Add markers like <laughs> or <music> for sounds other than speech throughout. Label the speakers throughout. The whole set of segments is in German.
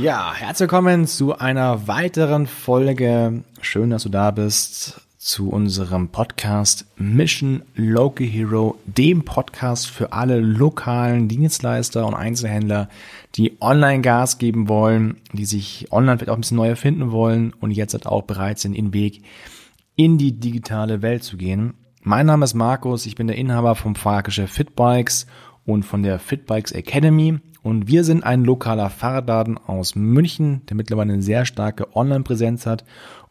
Speaker 1: Ja, herzlich willkommen zu einer weiteren Folge. Schön, dass du da bist zu unserem Podcast Mission Local Hero, dem Podcast für alle lokalen Dienstleister und Einzelhändler, die online Gas geben wollen, die sich online vielleicht auch ein bisschen neu erfinden wollen und jetzt halt auch bereit sind, den Weg in die digitale Welt zu gehen. Mein Name ist Markus, ich bin der Inhaber vom Fahrgeschäft Fitbikes und von der Fitbikes Academy und wir sind ein lokaler Fahrradladen aus München, der mittlerweile eine sehr starke Online-Präsenz hat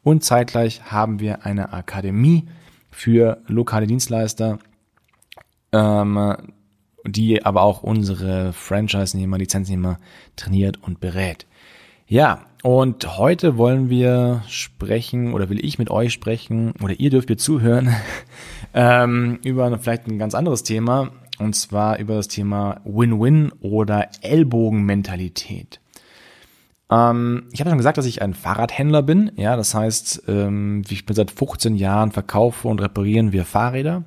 Speaker 1: und zeitgleich haben wir eine Akademie für lokale Dienstleister, ähm, die aber auch unsere Franchise-Nehmer, Lizenznehmer trainiert und berät. Ja, und heute wollen wir sprechen oder will ich mit euch sprechen oder ihr dürft mir zuhören <laughs> ähm, über vielleicht ein ganz anderes Thema und zwar über das Thema Win-Win oder Ellbogenmentalität. Ähm, ich habe schon gesagt, dass ich ein Fahrradhändler bin. Ja, das heißt, ähm, ich bin seit 15 Jahren verkaufe und reparieren wir Fahrräder.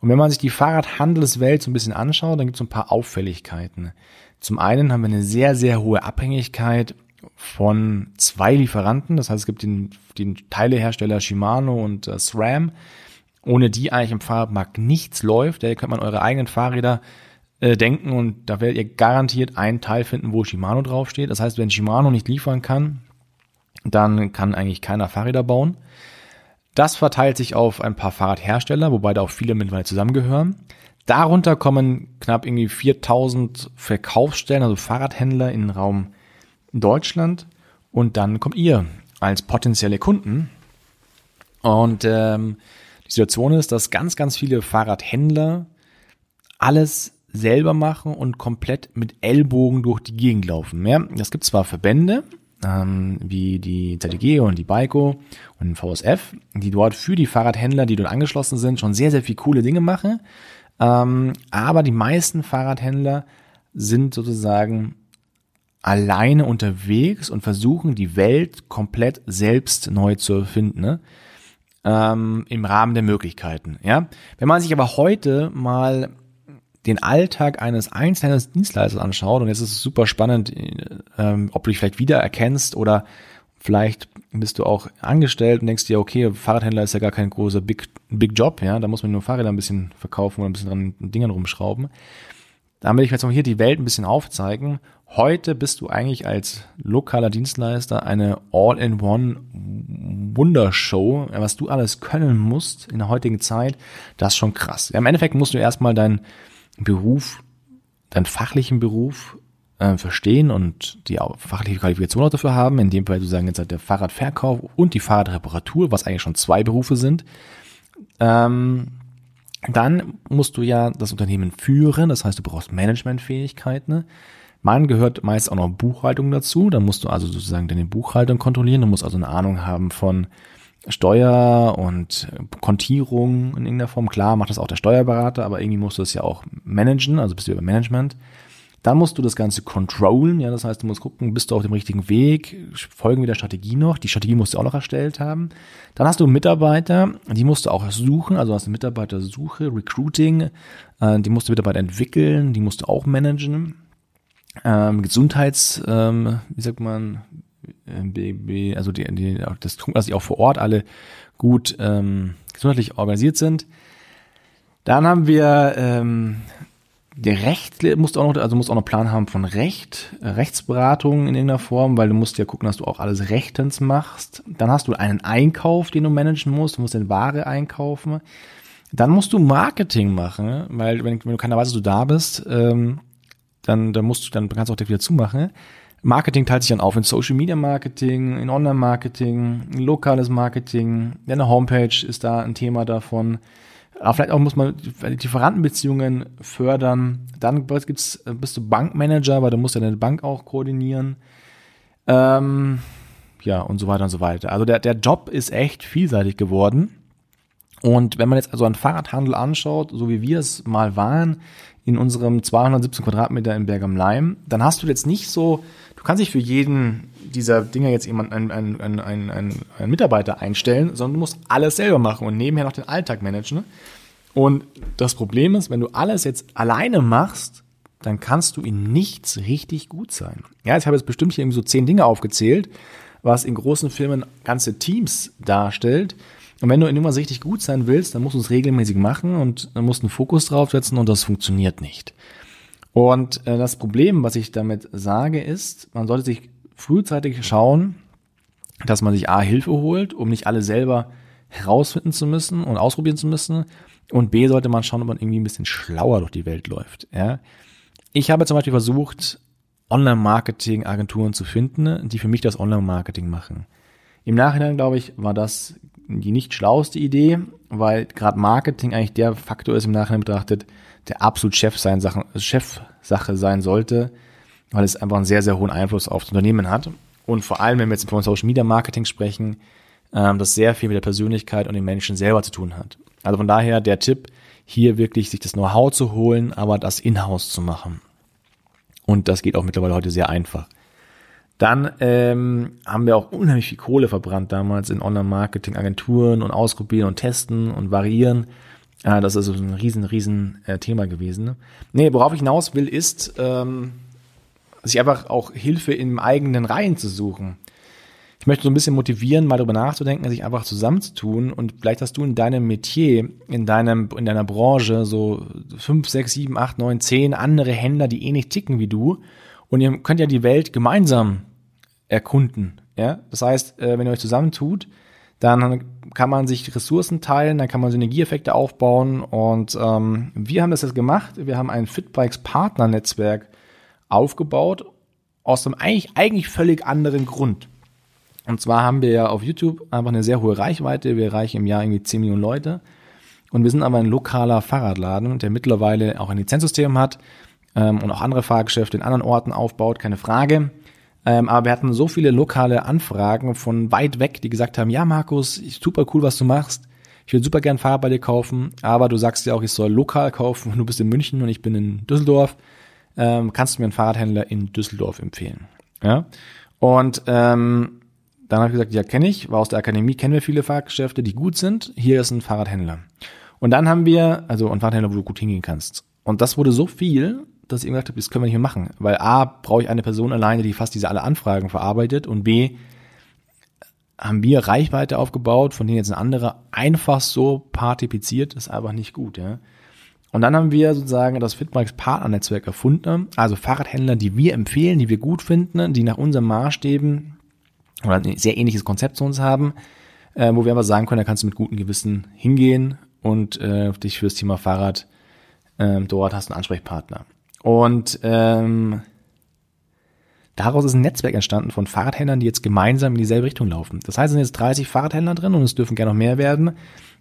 Speaker 1: Und wenn man sich die Fahrradhandelswelt so ein bisschen anschaut, dann gibt es ein paar Auffälligkeiten. Zum einen haben wir eine sehr, sehr hohe Abhängigkeit von zwei Lieferanten. Das heißt, es gibt den, den Teilehersteller Shimano und äh, SRAM, ohne die eigentlich im Fahrradmarkt nichts läuft. Da könnt man eure eigenen Fahrräder äh, denken und da werdet ihr garantiert einen Teil finden, wo Shimano draufsteht. Das heißt, wenn Shimano nicht liefern kann, dann kann eigentlich keiner Fahrräder bauen. Das verteilt sich auf ein paar Fahrradhersteller, wobei da auch viele mittlerweile zusammengehören. Darunter kommen knapp irgendwie 4000 Verkaufsstellen, also Fahrradhändler in den Raum Deutschland. Und dann kommt ihr als potenzielle Kunden. Und ähm, die Situation ist, dass ganz, ganz viele Fahrradhändler alles selber machen und komplett mit Ellbogen durch die Gegend laufen. Ja, das gibt zwar Verbände, ähm, wie die ZDG und die Baiko und den VSF, die dort für die Fahrradhändler, die dort angeschlossen sind, schon sehr, sehr viel coole Dinge machen. Ähm, aber die meisten Fahrradhändler sind sozusagen alleine unterwegs und versuchen die Welt komplett selbst neu zu erfinden. Ne? Ähm, im Rahmen der Möglichkeiten. Ja, wenn man sich aber heute mal den Alltag eines einzelnen Dienstleisters anschaut und jetzt ist es super spannend, ähm, ob du dich vielleicht wiedererkennst oder vielleicht bist du auch angestellt und denkst dir, okay, Fahrradhändler ist ja gar kein großer Big, Big Job, ja, da muss man nur Fahrräder ein bisschen verkaufen oder ein bisschen dran Dingen rumschrauben. Da will ich jetzt mal hier die Welt ein bisschen aufzeigen. Heute bist du eigentlich als lokaler Dienstleister eine All-in-One Wundershow, was du alles können musst in der heutigen Zeit, das ist schon krass. Im Endeffekt musst du erstmal deinen Beruf, deinen fachlichen Beruf äh, verstehen und die fachliche Qualifikation auch dafür haben. In dem Fall du sagen jetzt halt der Fahrradverkauf und die Fahrradreparatur, was eigentlich schon zwei Berufe sind. Ähm, dann musst du ja das Unternehmen führen, das heißt, du brauchst Managementfähigkeiten. Ne? Man gehört meist auch noch Buchhaltung dazu. Dann musst du also sozusagen deine Buchhaltung kontrollieren. Du musst also eine Ahnung haben von Steuer und Kontierung in irgendeiner Form. Klar macht das auch der Steuerberater, aber irgendwie musst du es ja auch managen, also bist du über Management. Dann musst du das Ganze controllen, ja, das heißt, du musst gucken, bist du auf dem richtigen Weg, folgen wir der Strategie noch, die Strategie musst du auch noch erstellt haben. Dann hast du Mitarbeiter, die musst du auch suchen, also hast du Mitarbeitersuche, Recruiting, äh, die musst du Mitarbeiter entwickeln, die musst du auch managen ähm, Gesundheits, ähm, wie sagt man, BB, also die, die, das tun, dass sie auch vor Ort alle gut ähm, gesundheitlich organisiert sind. Dann haben wir ähm, der Recht musst auch noch, also musst auch noch Plan haben von Recht, Rechtsberatung in irgendeiner Form, weil du musst ja gucken, dass du auch alles rechtens machst. Dann hast du einen Einkauf, den du managen musst, du musst den Ware einkaufen. Dann musst du Marketing machen, weil wenn, wenn du keiner weiß, dass du da bist, ähm, dann, dann musst du, dann kannst du auch direkt wieder zumachen. Marketing teilt sich dann auf in Social Media Marketing, in Online Marketing, in lokales Marketing, eine Homepage ist da ein Thema davon. Aber vielleicht auch muss man Lieferantenbeziehungen fördern. Dann gibt's, bist du Bankmanager, weil du musst ja deine Bank auch koordinieren. Ähm, ja, und so weiter und so weiter. Also der, der Job ist echt vielseitig geworden. Und wenn man jetzt also einen Fahrradhandel anschaut, so wie wir es mal waren, in unserem 217 Quadratmeter in Berg am Leim, dann hast du jetzt nicht so, du kannst nicht für jeden dieser Dinger jetzt jemand, einen, einen, einen, einen, einen Mitarbeiter einstellen, sondern du musst alles selber machen und nebenher noch den Alltag managen. Und das Problem ist, wenn du alles jetzt alleine machst, dann kannst du in nichts richtig gut sein. Ja, ich habe jetzt bestimmt hier irgendwie so zehn Dinge aufgezählt, was in großen Firmen ganze Teams darstellt. Und wenn du in irgendwas richtig gut sein willst, dann musst du es regelmäßig machen und dann musst du einen Fokus draufsetzen und das funktioniert nicht. Und äh, das Problem, was ich damit sage, ist, man sollte sich frühzeitig schauen, dass man sich A Hilfe holt, um nicht alle selber herausfinden zu müssen und ausprobieren zu müssen. Und B sollte man schauen, ob man irgendwie ein bisschen schlauer durch die Welt läuft. Ja? Ich habe zum Beispiel versucht, Online-Marketing-Agenturen zu finden, die für mich das Online-Marketing machen. Im Nachhinein, glaube ich, war das die nicht schlauste Idee, weil gerade Marketing eigentlich der Faktor ist im Nachhinein betrachtet, der absolut Chef sein Sachen, Chefsache sein sollte, weil es einfach einen sehr, sehr hohen Einfluss auf das Unternehmen hat. Und vor allem, wenn wir jetzt von Social Media Marketing sprechen, ähm, das sehr viel mit der Persönlichkeit und den Menschen selber zu tun hat. Also von daher der Tipp, hier wirklich sich das Know-how zu holen, aber das in-house zu machen. Und das geht auch mittlerweile heute sehr einfach. Dann ähm, haben wir auch unheimlich viel Kohle verbrannt damals in Online-Marketing-Agenturen und ausprobieren und testen und variieren. Ja, das ist ein riesen, riesen äh, Thema gewesen. Nee, worauf ich hinaus will, ist, ähm, sich einfach auch Hilfe in eigenen Reihen zu suchen. Ich möchte so ein bisschen motivieren, mal darüber nachzudenken, sich einfach zusammenzutun und vielleicht hast du in deinem Metier, in deinem, in deiner Branche so fünf, sechs, sieben, acht, neun, zehn andere Händler, die ähnlich ticken wie du und ihr könnt ja die Welt gemeinsam erkunden. Ja, das heißt, äh, wenn ihr euch zusammentut, dann kann man sich Ressourcen teilen, dann kann man Synergieeffekte aufbauen. Und ähm, wir haben das jetzt gemacht. Wir haben ein Fitbikes Partner-Netzwerk aufgebaut, aus einem eigentlich, eigentlich völlig anderen Grund. Und zwar haben wir ja auf YouTube einfach eine sehr hohe Reichweite. Wir erreichen im Jahr irgendwie 10 Millionen Leute. Und wir sind aber ein lokaler Fahrradladen, der mittlerweile auch ein Lizenzsystem hat ähm, und auch andere Fahrgeschäfte in anderen Orten aufbaut, keine Frage. Ähm, aber wir hatten so viele lokale Anfragen von weit weg, die gesagt haben, ja Markus, super cool, was du machst. Ich würde super gern Fahrrad bei dir kaufen, aber du sagst ja auch, ich soll lokal kaufen und du bist in München und ich bin in Düsseldorf. Ähm, kannst du mir einen Fahrradhändler in Düsseldorf empfehlen? Ja. Und ähm, dann habe ich gesagt, ja, kenne ich, war aus der Akademie, kennen wir viele Fahrgeschäfte, die gut sind. Hier ist ein Fahrradhändler. Und dann haben wir, also ein Fahrradhändler, wo du gut hingehen kannst. Und das wurde so viel, dass ich gesagt habe, das können wir nicht mehr machen. Weil A, brauche ich eine Person alleine, die fast diese alle Anfragen verarbeitet und B, haben wir Reichweite aufgebaut, von denen jetzt ein anderer einfach so partizipiert, ist einfach nicht gut, ja. Und dann haben wir sozusagen das Fitbikes Partnernetzwerk erfunden, also Fahrradhändler, die wir empfehlen, die wir gut finden, die nach unseren Maßstäben oder ein sehr ähnliches Konzept zu uns haben, äh, wo wir aber sagen können, da kannst du mit gutem Gewissen hingehen und äh, dich fürs Thema Fahrrad äh, dort hast einen Ansprechpartner. Und ähm, daraus ist ein Netzwerk entstanden von Fahrradhändlern, die jetzt gemeinsam in dieselbe Richtung laufen. Das heißt, es sind jetzt 30 Fahrradhändler drin und es dürfen gerne noch mehr werden,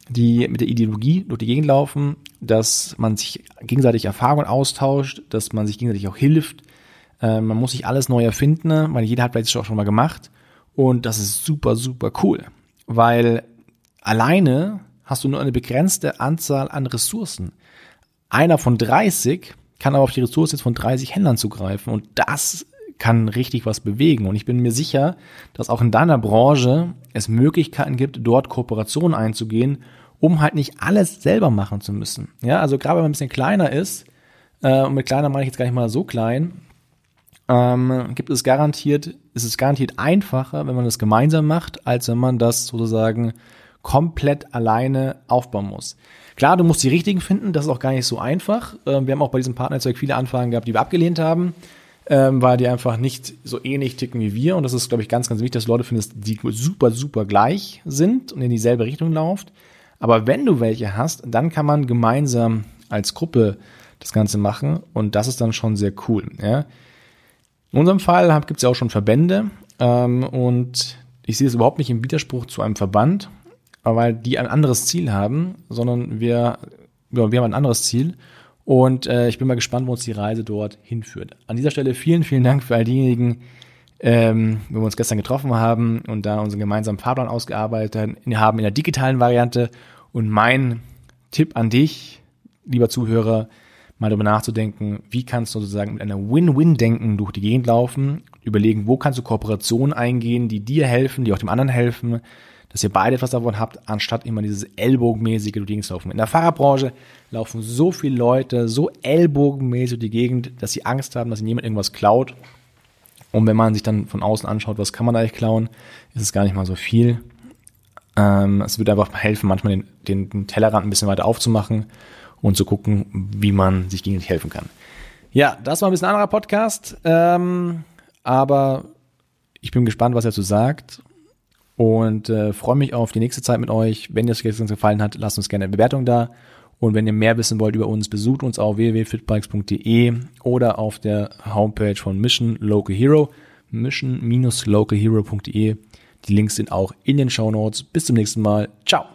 Speaker 1: die mit der Ideologie durch die Gegend laufen, dass man sich gegenseitig Erfahrungen austauscht, dass man sich gegenseitig auch hilft. Äh, man muss sich alles neu erfinden, weil jeder hat vielleicht auch schon mal gemacht. Und das ist super, super cool, weil alleine hast du nur eine begrenzte Anzahl an Ressourcen. Einer von 30 kann aber auf die Ressource jetzt von 30 Händlern zugreifen und das kann richtig was bewegen. Und ich bin mir sicher, dass auch in deiner Branche es Möglichkeiten gibt, dort Kooperationen einzugehen, um halt nicht alles selber machen zu müssen. Ja, also gerade wenn man ein bisschen kleiner ist, äh, und mit kleiner meine ich jetzt gar nicht mal so klein, ähm, gibt es garantiert, ist es garantiert einfacher, wenn man das gemeinsam macht, als wenn man das sozusagen komplett alleine aufbauen muss. Klar, du musst die richtigen finden, das ist auch gar nicht so einfach. Ähm, wir haben auch bei diesem Partnernetzwerk viele Anfragen gehabt, die wir abgelehnt haben, ähm, weil die einfach nicht so ähnlich ticken wie wir. Und das ist, glaube ich, ganz, ganz wichtig, dass du Leute findest, die super, super gleich sind und in dieselbe Richtung laufen. Aber wenn du welche hast, dann kann man gemeinsam als Gruppe das Ganze machen und das ist dann schon sehr cool. Ja. In unserem Fall gibt es ja auch schon Verbände ähm, und ich sehe es überhaupt nicht im Widerspruch zu einem Verband, weil die ein anderes Ziel haben, sondern wir, ja, wir haben ein anderes Ziel. Und äh, ich bin mal gespannt, wo uns die Reise dort hinführt. An dieser Stelle vielen, vielen Dank für all diejenigen, ähm, wo wir uns gestern getroffen haben und da unseren gemeinsamen Fahrplan ausgearbeitet haben in der digitalen Variante. Und mein Tipp an dich, lieber Zuhörer, mal darüber nachzudenken, wie kannst du sozusagen mit einer Win-Win-Denken durch die Gegend laufen, überlegen, wo kannst du Kooperationen eingehen, die dir helfen, die auch dem anderen helfen, dass ihr beide etwas davon habt, anstatt immer dieses ellbogenmäßige durch die Gegend zu laufen. In der Fahrerbranche laufen so viele Leute so ellbogenmäßig durch die Gegend, dass sie Angst haben, dass ihnen jemand irgendwas klaut. Und wenn man sich dann von außen anschaut, was kann man eigentlich klauen, ist es gar nicht mal so viel. Ähm, es würde einfach helfen, manchmal den, den, den Tellerrand ein bisschen weiter aufzumachen und zu gucken, wie man sich gegenseitig helfen kann. Ja, das war ein bisschen ein anderer Podcast, ähm, aber ich bin gespannt, was er dazu sagt und äh, freue mich auf die nächste Zeit mit euch. Wenn dir das Ganze gefallen hat, lasst uns gerne eine Bewertung da. Und wenn ihr mehr wissen wollt über uns, besucht uns auf www.fitbikes.de oder auf der Homepage von Mission Local Hero, mission-localhero.de. Die Links sind auch in den Show Notes. Bis zum nächsten Mal. Ciao.